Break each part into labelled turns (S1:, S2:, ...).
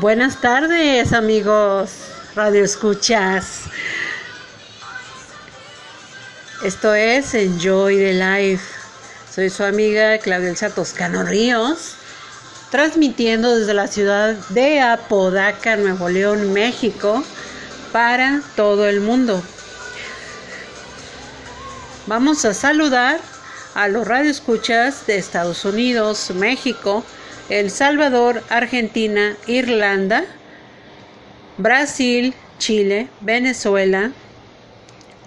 S1: Buenas tardes, amigos Radio Escuchas. Esto es Enjoy the Life. Soy su amiga Claudia Elsa Toscano Ríos, transmitiendo desde la ciudad de Apodaca, Nuevo León, México, para todo el mundo. Vamos a saludar a los radioescuchas de Estados Unidos, México, El Salvador, Argentina, Irlanda, Brasil, Chile, Venezuela,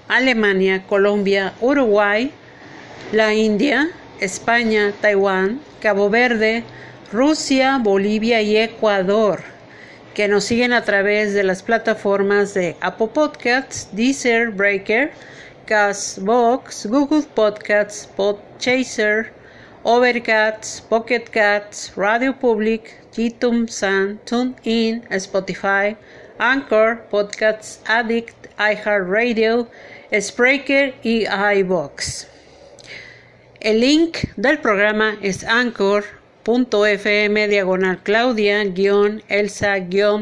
S1: Alemania, Colombia, Uruguay, la India, España, Taiwán, Cabo Verde, Rusia, Bolivia y Ecuador, que nos siguen a través de las plataformas de Apple Podcasts, Deezer, Breaker, Castbox, Google Podcasts, Podchaser, Overcast, Pocket Cats, Radio Public, YouTube Sun, TuneIn, Spotify, Anchor, Podcasts Addict, iHeartRadio, Spreaker y iBox. El link del programa es anchor.fm diagonal Claudia Elsa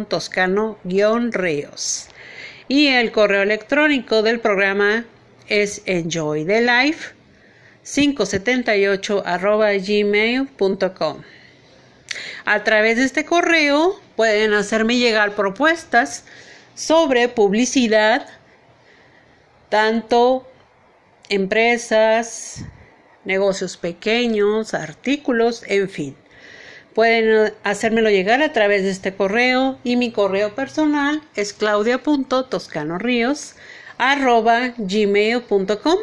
S1: Toscano Ríos. Y el correo electrónico del programa es enjoythelife 578 gmail.com. A través de este correo pueden hacerme llegar propuestas sobre publicidad, tanto empresas, negocios pequeños, artículos, en fin. Pueden hacérmelo llegar a través de este correo y mi correo personal es claudia.toscanoríos arroba gmail.com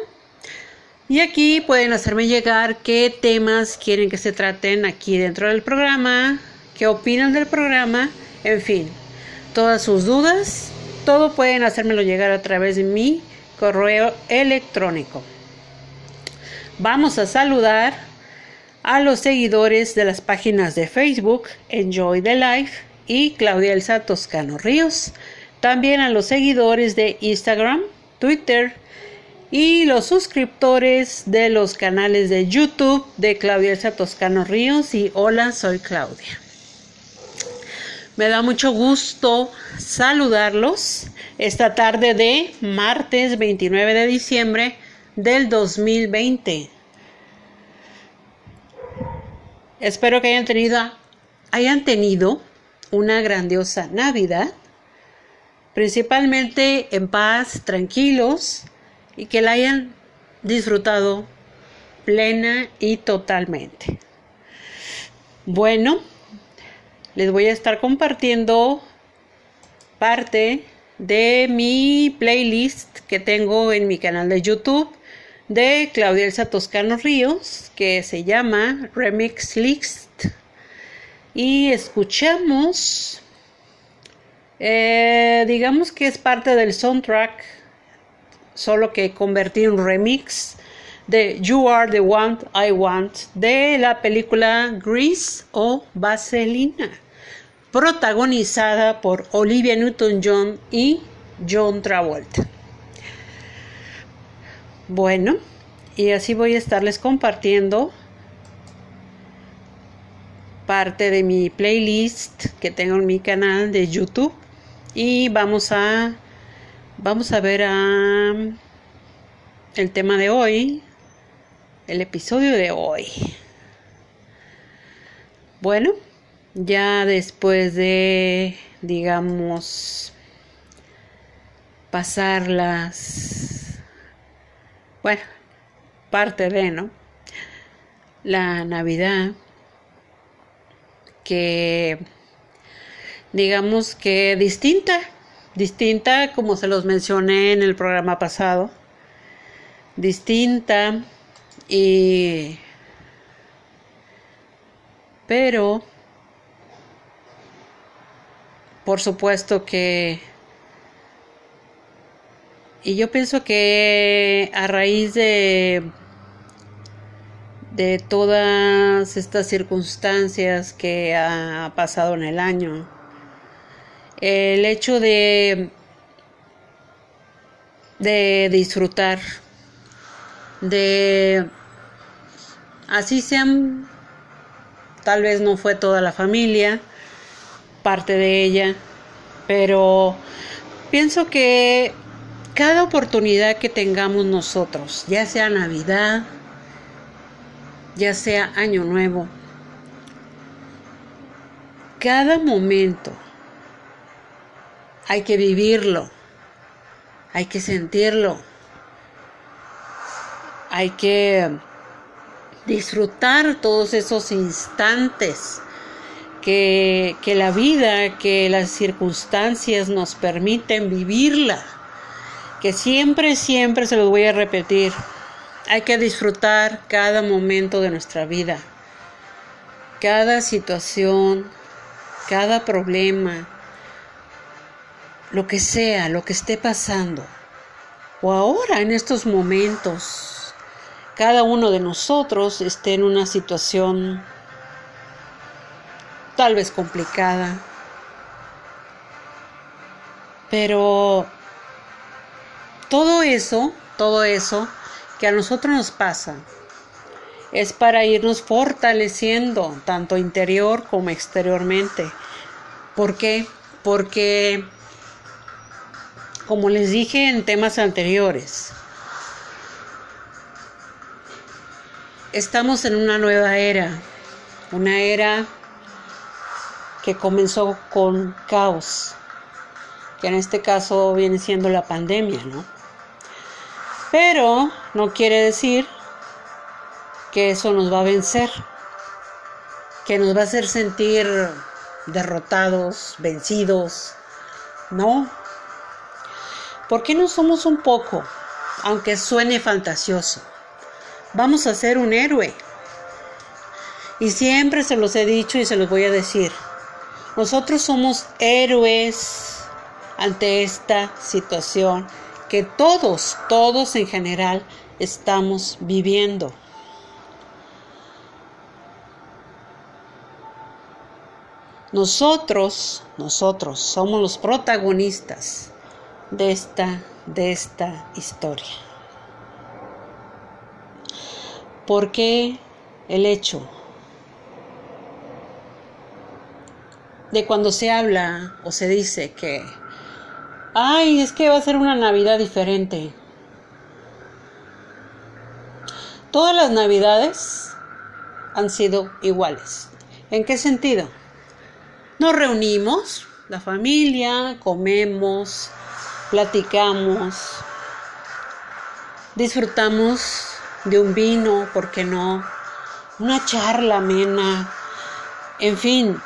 S1: y aquí pueden hacerme llegar qué temas quieren que se traten aquí dentro del programa, qué opinan del programa, en fin, todas sus dudas, todo pueden hacérmelo llegar a través de mi correo electrónico. Vamos a saludar a los seguidores de las páginas de Facebook Enjoy the Life y Claudia Elsa Toscano Ríos también a los seguidores de Instagram, Twitter y los suscriptores de los canales de YouTube de Claudia Elsa Toscano Ríos y Hola, soy Claudia. Me da mucho gusto saludarlos esta tarde de martes 29 de diciembre del 2020. Espero que hayan tenido, hayan tenido una grandiosa Navidad principalmente en paz, tranquilos y que la hayan disfrutado plena y totalmente. Bueno, les voy a estar compartiendo parte de mi playlist que tengo en mi canal de YouTube de Claudia Elsa Toscano Ríos que se llama Remix List y escuchamos eh, digamos que es parte del soundtrack, solo que convertí un remix de You Are the One I Want de la película Grease o Vaselina, protagonizada por Olivia Newton-John y John Travolta. Bueno, y así voy a estarles compartiendo parte de mi playlist que tengo en mi canal de YouTube y vamos a vamos a ver a el tema de hoy, el episodio de hoy. Bueno, ya después de digamos pasar las bueno, parte de, ¿no? La Navidad que digamos que distinta, distinta como se los mencioné en el programa pasado, distinta y pero por supuesto que y yo pienso que a raíz de de todas estas circunstancias que ha pasado en el año el hecho de, de disfrutar, de así sean, tal vez no fue toda la familia, parte de ella, pero pienso que cada oportunidad que tengamos nosotros, ya sea Navidad, ya sea Año Nuevo, cada momento hay que vivirlo, hay que sentirlo, hay que disfrutar todos esos instantes que, que, la vida, que las circunstancias nos permiten vivirla, que siempre, siempre se los voy a repetir, hay que disfrutar cada momento de nuestra vida, cada situación, cada problema, lo que sea, lo que esté pasando, o ahora en estos momentos, cada uno de nosotros esté en una situación tal vez complicada, pero todo eso, todo eso que a nosotros nos pasa, es para irnos fortaleciendo tanto interior como exteriormente. ¿Por qué? Porque, como les dije en temas anteriores, estamos en una nueva era, una era que comenzó con caos, que en este caso viene siendo la pandemia, ¿no? Pero no quiere decir que eso nos va a vencer, que nos va a hacer sentir derrotados, vencidos. No. ¿Por qué no somos un poco, aunque suene fantasioso? Vamos a ser un héroe. Y siempre se los he dicho y se los voy a decir. Nosotros somos héroes ante esta situación que todos, todos en general estamos viviendo. Nosotros, nosotros somos los protagonistas de esta, de esta historia. Porque el hecho de cuando se habla o se dice que ay, es que va a ser una Navidad diferente. Todas las Navidades han sido iguales. ¿En qué sentido? Nos reunimos, la familia, comemos, platicamos, disfrutamos de un vino, ¿por qué no? Una charla amena, en fin,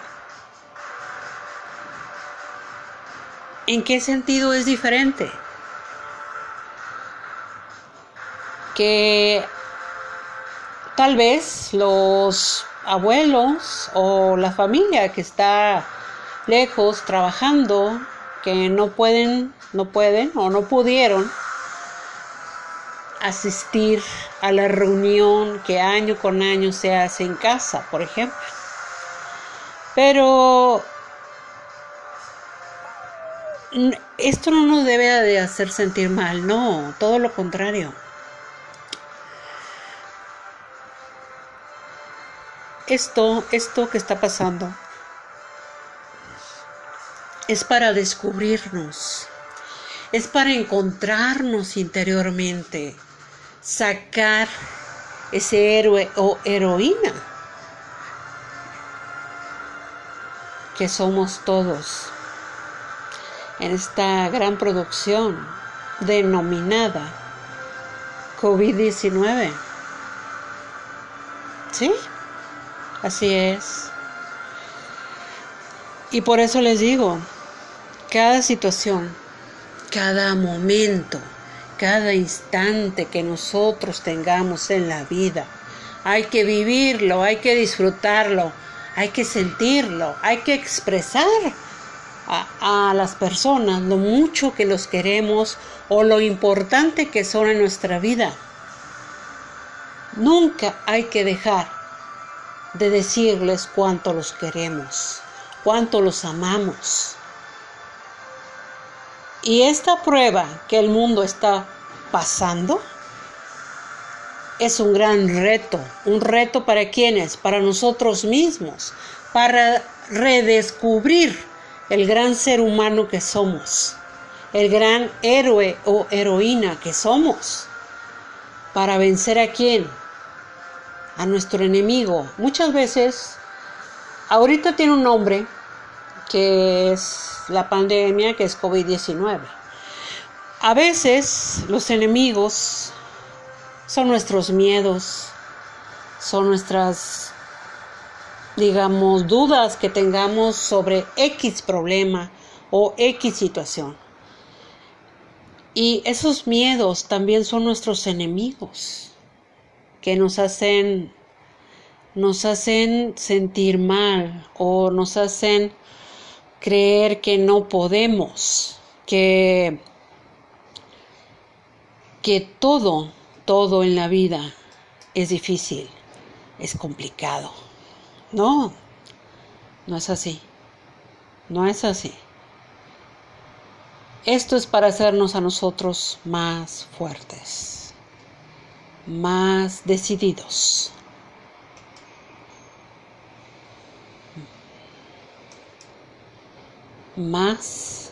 S1: ¿En qué sentido es diferente? Que tal vez los abuelos o la familia que está lejos trabajando, que no pueden, no pueden o no pudieron asistir a la reunión que año con año se hace en casa, por ejemplo. Pero esto no nos debe de hacer sentir mal, no, todo lo contrario. Esto, esto que está pasando es para descubrirnos, es para encontrarnos interiormente, sacar ese héroe o heroína que somos todos en esta gran producción denominada COVID-19. ¿Sí? Así es. Y por eso les digo, cada situación, cada momento, cada instante que nosotros tengamos en la vida, hay que vivirlo, hay que disfrutarlo, hay que sentirlo, hay que expresar a, las personas lo mucho que los queremos o lo importante que son en nuestra vida. Nunca hay que dejar de decirles cuánto los queremos, cuánto los amamos. Y esta prueba que el mundo está pasando es un gran reto, un reto para quienes, para nosotros mismos, para redescubrir el gran ser humano que somos, el gran héroe o heroína que somos, para vencer a quién? A nuestro enemigo. Muchas veces, ahorita tiene un nombre, que es la pandemia, que es COVID-19. A veces los enemigos son nuestros miedos, son nuestras, digamos, dudas que tengamos sobre X problema o X situación. Y esos miedos también son nuestros enemigos, que nos hacen, nos hacen sentir mal o nos hacen creer que no podemos, que, que todo, todo en la vida es difícil, es complicado. No, no es así. No es así. Esto es para hacernos a nosotros más fuertes, más decididos. Más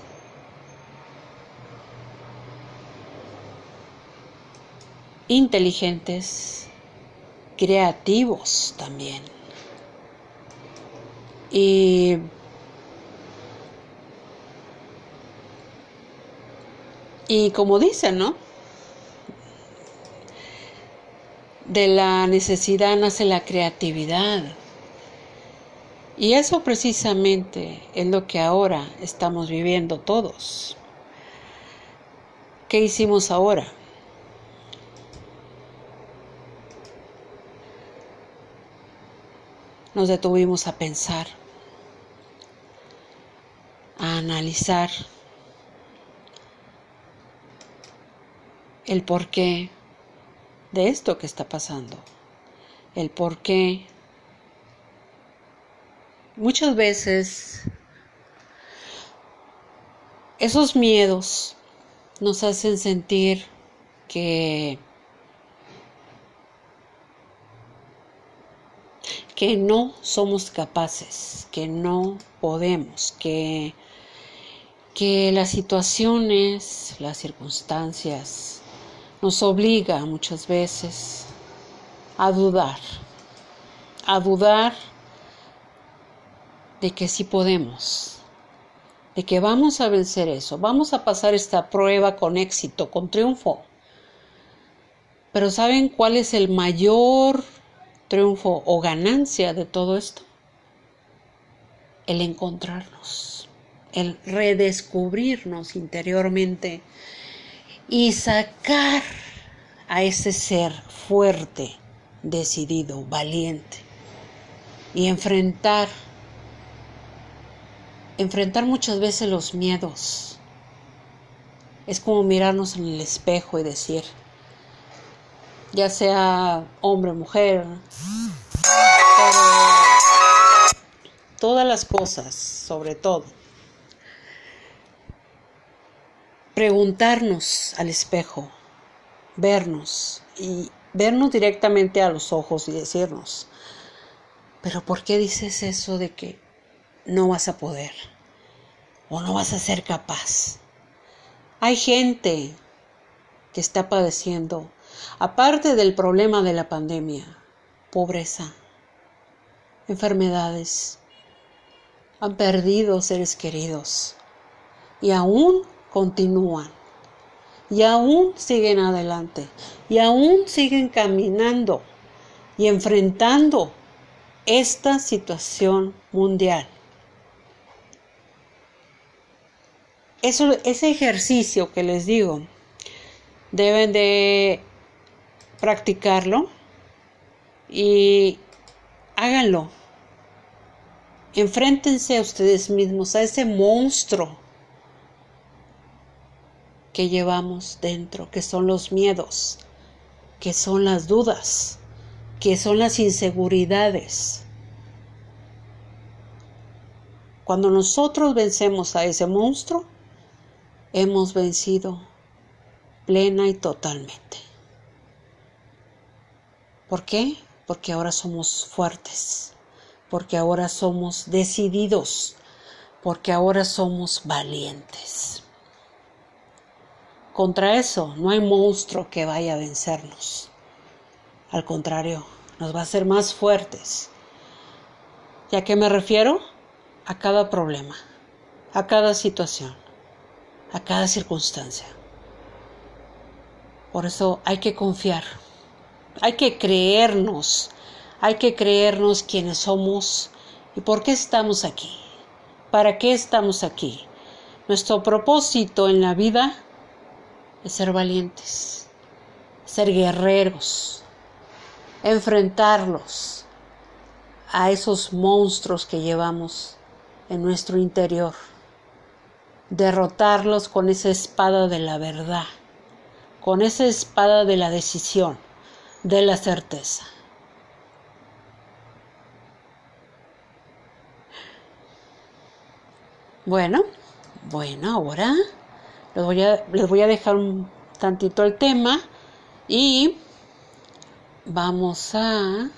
S1: inteligentes, creativos también. Y y como dicen, ¿no? De la necesidad nace la creatividad. Y eso precisamente es lo que ahora estamos viviendo todos. ¿Qué hicimos ahora? Nos detuvimos a pensar, a analizar el porqué de esto que está pasando, el porqué muchas veces esos miedos nos hacen sentir que que no somos capaces, que no podemos, que que las situaciones, las circunstancias nos obliga muchas veces a dudar, a dudar de que sí podemos, de que vamos a vencer eso, vamos a pasar esta prueba con éxito, con triunfo. Pero ¿saben cuál es el mayor triunfo o ganancia de todo esto? El encontrarnos, el redescubrirnos interiormente y sacar a ese ser fuerte, decidido, valiente y enfrentar enfrentar muchas veces los miedos. Es como mirarnos en el espejo y decir, ya sea hombre o mujer, todas las cosas, sobre todo. Preguntarnos al espejo, vernos y vernos directamente a los ojos y decirnos, pero ¿por qué dices eso de que no vas a poder o no vas a ser capaz. Hay gente que está padeciendo, aparte del problema de la pandemia, pobreza, enfermedades, han perdido seres queridos y aún continúan y aún siguen adelante y aún siguen caminando y enfrentando esta situación mundial. Eso, ese ejercicio que les digo, deben de practicarlo y háganlo. Enfréntense a ustedes mismos, a ese monstruo que llevamos dentro, que son los miedos, que son las dudas, que son las inseguridades. Cuando nosotros vencemos a ese monstruo, hemos vencido plena y totalmente. ¿Por qué? Porque ahora somos fuertes, porque ahora somos decididos, porque ahora somos valientes. Contra eso no hay monstruo que vaya a vencernos. Al contrario, nos va a hacer más fuertes. ¿Y a qué me refiero? A cada problema, a cada situación, a cada circunstancia. Por eso hay que confiar, hay que creernos, hay que creernos quienes somos y por qué estamos aquí, para qué estamos aquí. Nuestro propósito en la vida es ser valientes, ser guerreros, enfrentarlos a esos monstruos que llevamos en nuestro interior, derrotarlos con esa espada de la verdad con esa espada de la decisión, de la certeza. Bueno, bueno, ahora les voy a, les voy a dejar un tantito el tema y vamos a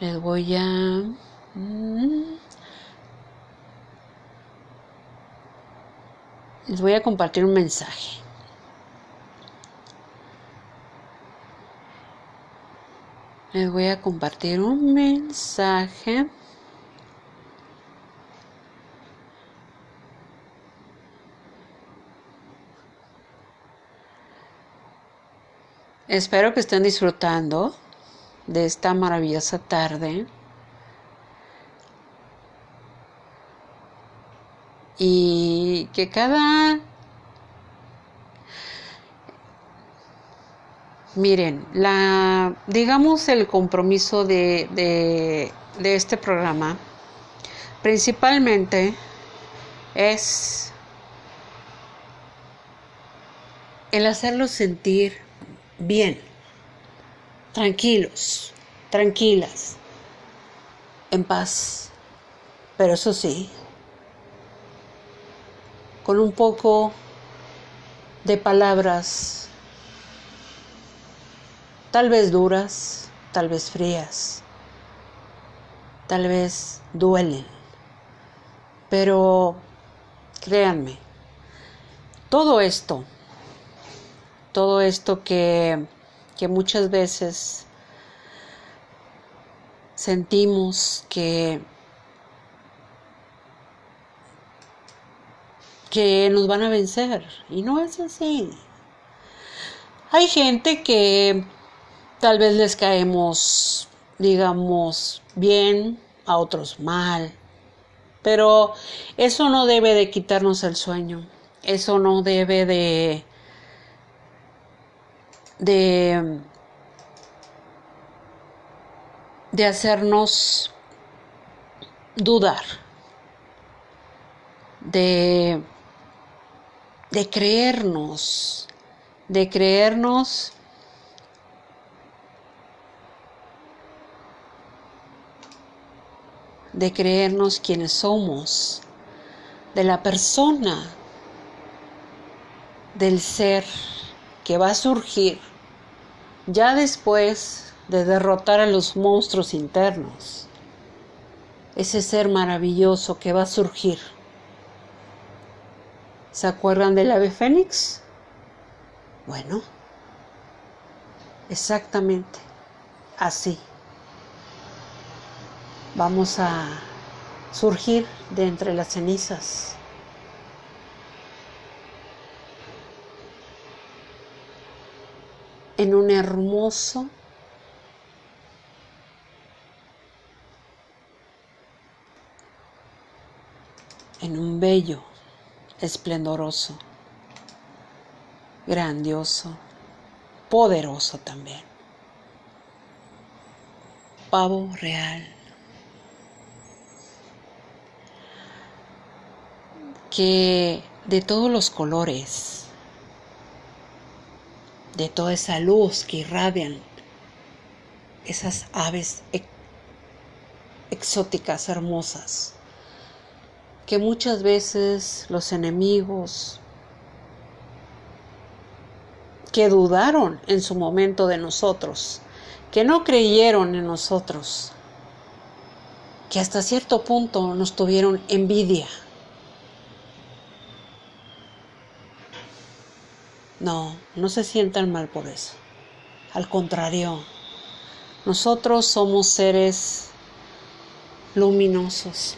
S1: les voy a mm, les voy a compartir un mensaje. Les voy a compartir un mensaje. Espero que estén disfrutando de esta maravillosa tarde. y que cada miren la digamos el compromiso de, de, este programa principalmente es el hacerlos sentir bien, tranquilos, tranquilas, en paz. Pero eso sí, con un poco de palabras, tal vez duras, tal vez frías, tal vez duelen, pero créanme, todo esto, todo esto que, que muchas veces sentimos que que nos van a vencer. Y no es así. Hay gente que tal vez les caemos, digamos, bien, a otros mal. Pero eso no debe de quitarnos el sueño. Eso no debe de de de hacernos dudar de de creernos, de creernos de creernos quienes somos, de la persona, del ser que va a surgir ya después de derrotar a los monstruos internos, ese ser maravilloso que va a surgir. ¿Se acuerdan del ave fénix? Bueno, exactamente así. Vamos a surgir de entre las cenizas. En un hermoso en un bello esplendoroso, grandioso, poderoso también. Pavo real. Que de todos los colores, de toda esa luz que irradian esas aves exóticas, hermosas, que muchas veces los enemigos que dudaron en su momento de nosotros, que no creyeron en nosotros, que hasta cierto punto nos tuvieron envidia. No, no se sientan mal por eso. Al contrario, nosotros somos seres luminosos,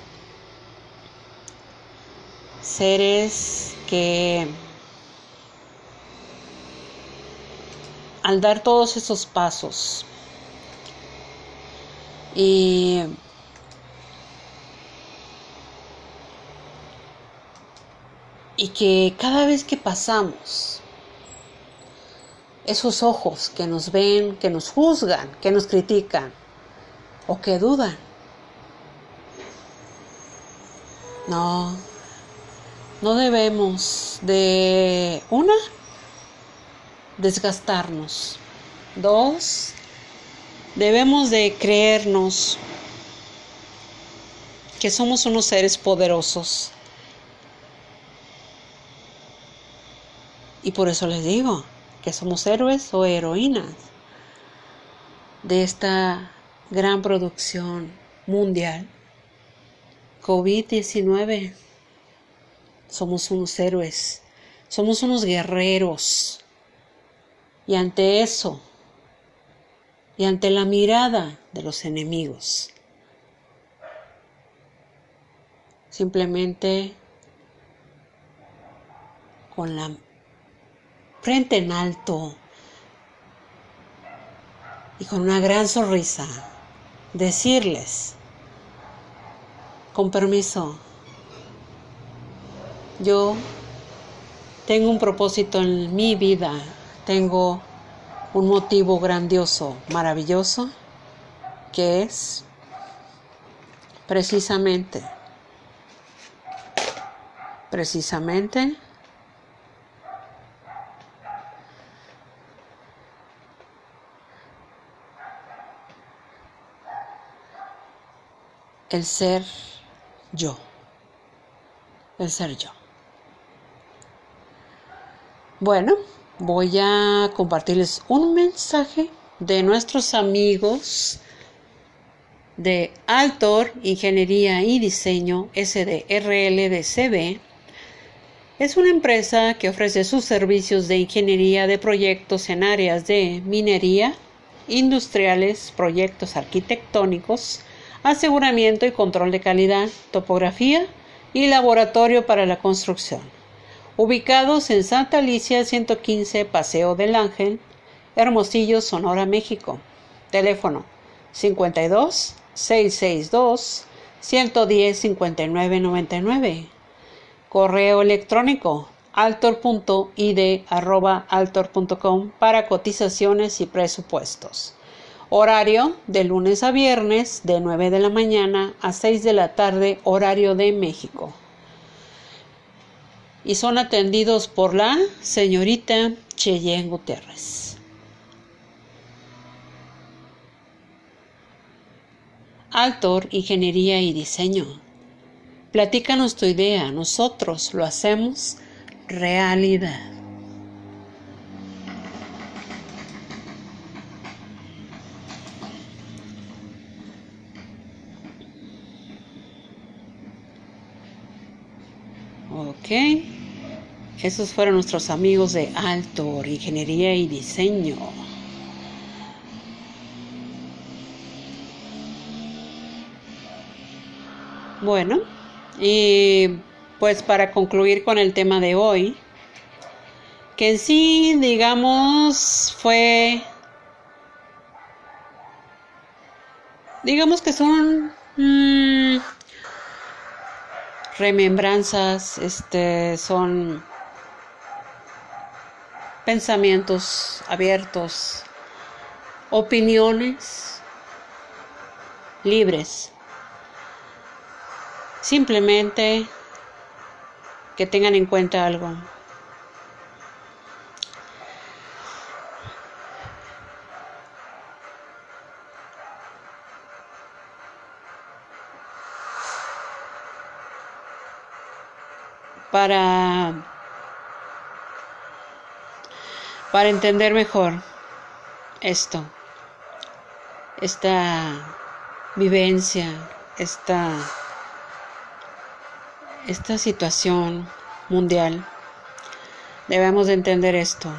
S1: seres que al dar todos esos pasos y y que cada vez que pasamos esos ojos que nos ven, que nos juzgan, que nos critican o que dudan. No, no debemos de, una, desgastarnos. Dos, debemos de creernos que somos unos seres poderosos. Y por eso les digo, que somos héroes o heroínas de esta gran producción mundial. COVID-19. Somos unos héroes, somos unos guerreros. Y ante eso, y ante la mirada de los enemigos, simplemente con la frente en alto y con una gran sonrisa decirles, con permiso, yo tengo un propósito en mi vida, tengo un motivo grandioso, maravilloso, que es precisamente, precisamente el ser yo, el ser yo. Bueno, voy a compartirles un mensaje de nuestros amigos de Altor Ingeniería y Diseño SDRLDCB. Es una empresa que ofrece sus servicios de ingeniería de proyectos en áreas de minería, industriales, proyectos arquitectónicos, aseguramiento y control de calidad, topografía y laboratorio para la construcción. Ubicados en Santa Alicia 115 Paseo del Ángel, Hermosillo, Sonora, México. Teléfono 52 662 110 59 99. Correo electrónico altor.id.altor.com para cotizaciones y presupuestos. Horario de lunes a viernes de 9 de la mañana a 6 de la tarde, horario de México. Y son atendidos por la señorita Cheyenne Gutiérrez. Altor, Ingeniería y Diseño. Platícanos tu idea, nosotros lo hacemos realidad. Esos fueron nuestros amigos de Altor, Ingeniería y Diseño. Bueno, y pues para concluir con el tema de hoy, que en sí, digamos, fue, digamos que son mm, remembranzas, este, son pensamientos abiertos, opiniones libres. Simplemente que tengan en cuenta algo. Para para entender mejor esto, esta vivencia, esta, esta situación mundial. Debemos de entender esto.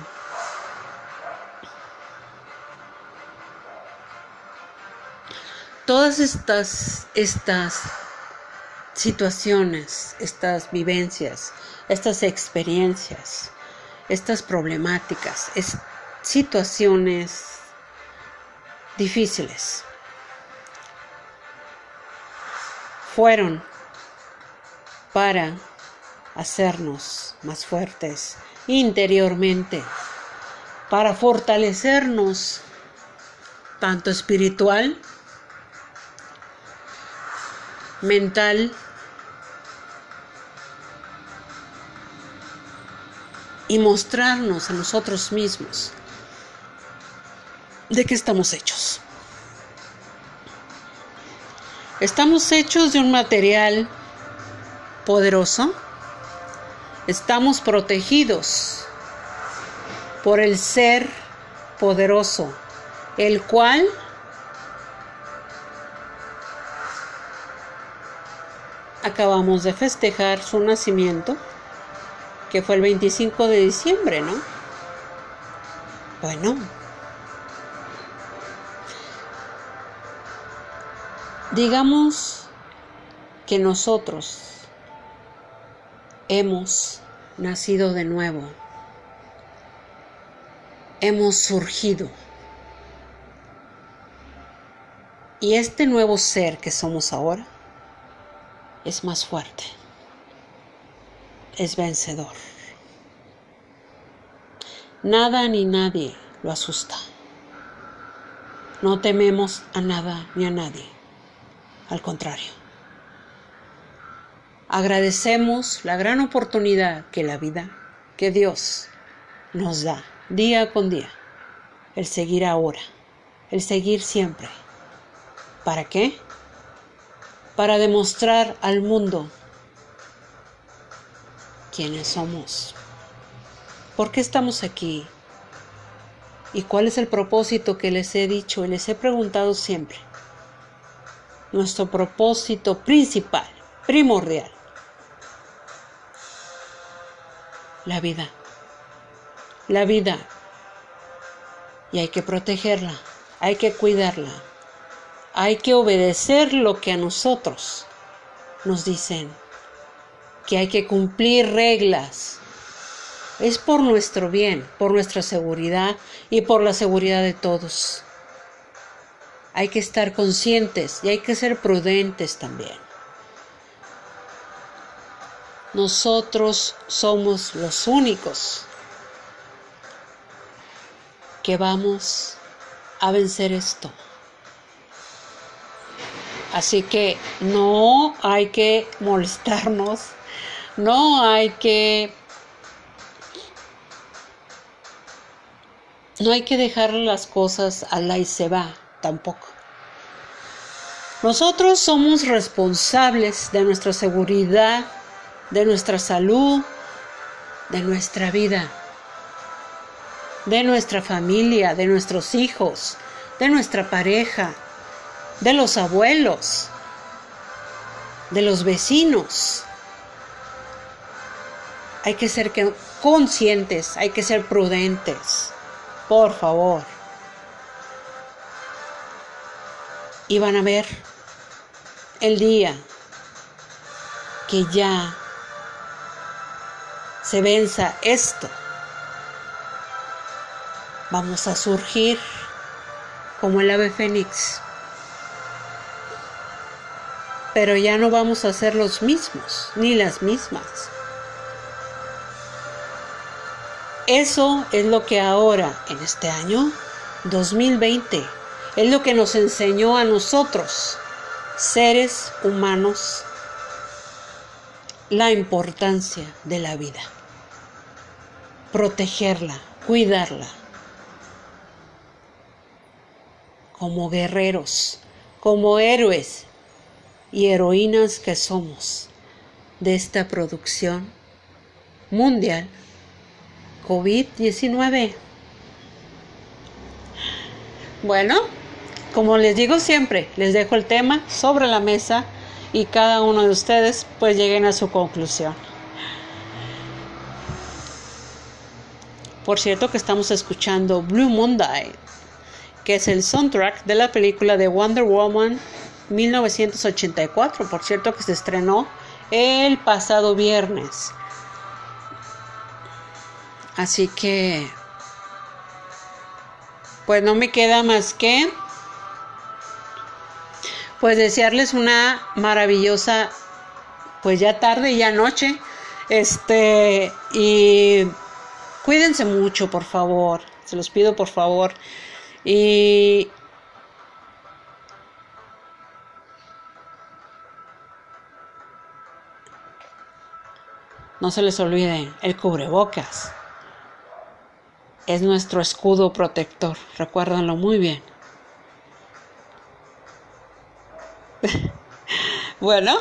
S1: Todas estas, estas situaciones, estas vivencias, estas experiencias, estas problemáticas, situaciones difíciles, fueron para hacernos más fuertes interiormente, para fortalecernos tanto espiritual, mental y mostrarnos a nosotros mismos de qué estamos hechos. Estamos hechos de un material poderoso. Estamos protegidos por el ser poderoso, el cual acabamos de festejar su nacimiento, que fue el 25 de diciembre, ¿no? Bueno, digamos que nosotros hemos nacido de nuevo, hemos surgido. Y este nuevo ser que somos ahora es más fuerte, es vencedor. Nada ni nadie lo asusta. No tememos a nada ni a nadie. Al contrario. Agradecemos la gran oportunidad que la vida, que Dios nos da día con día. El seguir ahora, el seguir siempre. ¿Para qué? para demostrar al mundo quiénes somos, por qué estamos aquí y cuál es el propósito que les he dicho y les he preguntado siempre. Nuestro propósito principal, primordial, la vida. La vida. Y hay que protegerla, hay que cuidarla hay que obedecer lo que a nosotros nos dicen, que hay que cumplir reglas. Es por nuestro bien, por nuestra seguridad y por la seguridad de todos. Hay que estar conscientes y hay que ser prudentes también. Nosotros somos los únicos que vamos a vencer esto. Así que no hay que molestarnos, no hay que no hay que dejar las cosas a la y se va tampoco. Nosotros somos responsables de nuestra seguridad, de nuestra salud, de nuestra vida, de nuestra familia, de nuestros hijos, de nuestra pareja, de los abuelos, de los vecinos. Hay que ser conscientes, hay que ser prudentes, por favor. Y van a ver el día que ya se venza esto. Vamos a surgir como el ave fénix pero ya no vamos a ser los mismos, ni las mismas. Eso es lo que ahora, en este año 2020, es lo que nos enseñó a nosotros, seres humanos, la importancia de la vida. Protegerla, cuidarla. Como guerreros, como héroes y heroínas que somos de esta producción mundial COVID-19. Bueno, como les digo siempre, les dejo el tema sobre la mesa y cada uno de ustedes pues lleguen a su conclusión. Por cierto que estamos escuchando Blue Monday, que es el soundtrack de la película de Wonder Woman 1984, por cierto que se estrenó el pasado viernes. Así que, pues no me queda más que, pues desearles una maravillosa, pues ya tarde, ya noche, este, y cuídense mucho, por favor, se los pido por favor. Y no se les olvide el cubrebocas. Es nuestro escudo protector, recuérdanlo muy bien. bueno,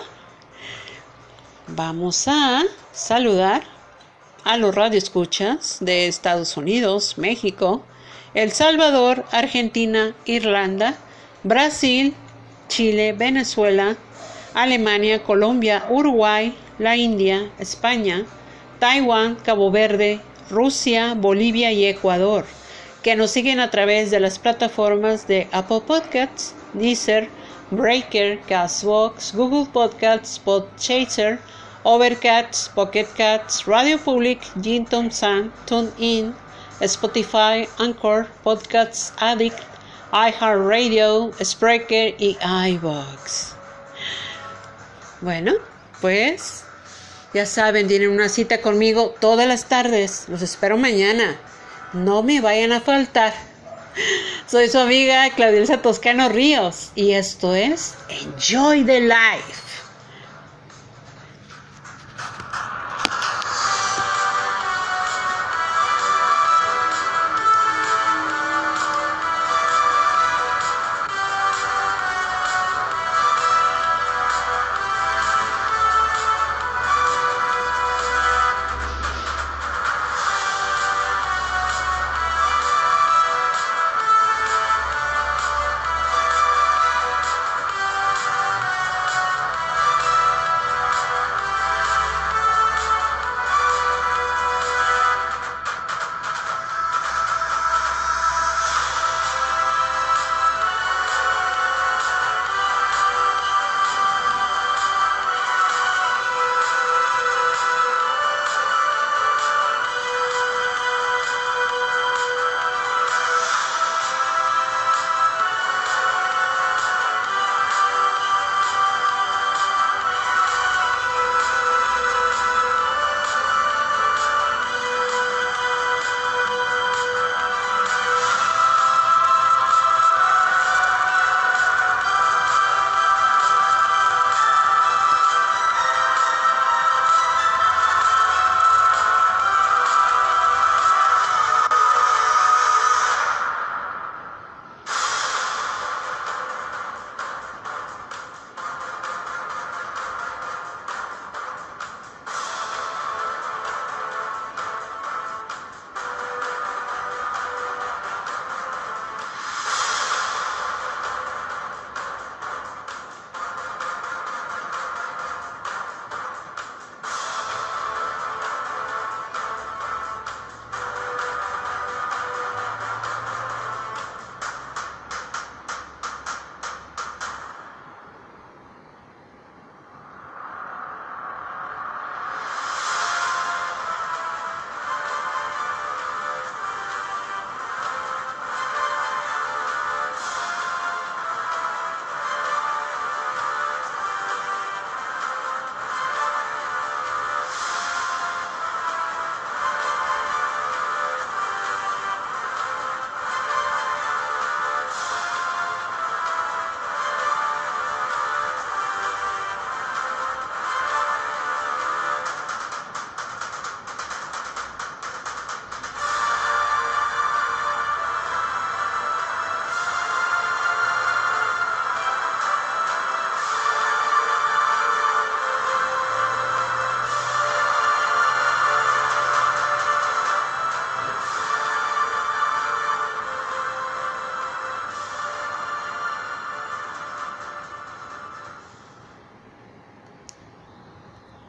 S1: vamos a saludar a los radioescuchas de Estados Unidos, México, el Salvador, Argentina, Irlanda, Brasil, Chile, Venezuela, Alemania, Colombia, Uruguay, la India, España, Taiwán, Cabo Verde, Rusia, Bolivia y Ecuador, que nos siguen a través de las plataformas de Apple Podcasts, Deezer, Breaker, Castbox, Google Podcasts, Podchaser, Overcast, Pocket Cats, Radio Public, Jintom Sun, TuneIn, Spotify, Anchor, Podcasts Addict, iHeartRadio, Spreaker y iBox. Bueno, pues ya saben, tienen una cita conmigo todas las tardes. Los espero mañana. No me vayan a faltar. Soy su amiga Claudia Toscano Ríos y esto es Enjoy the Life.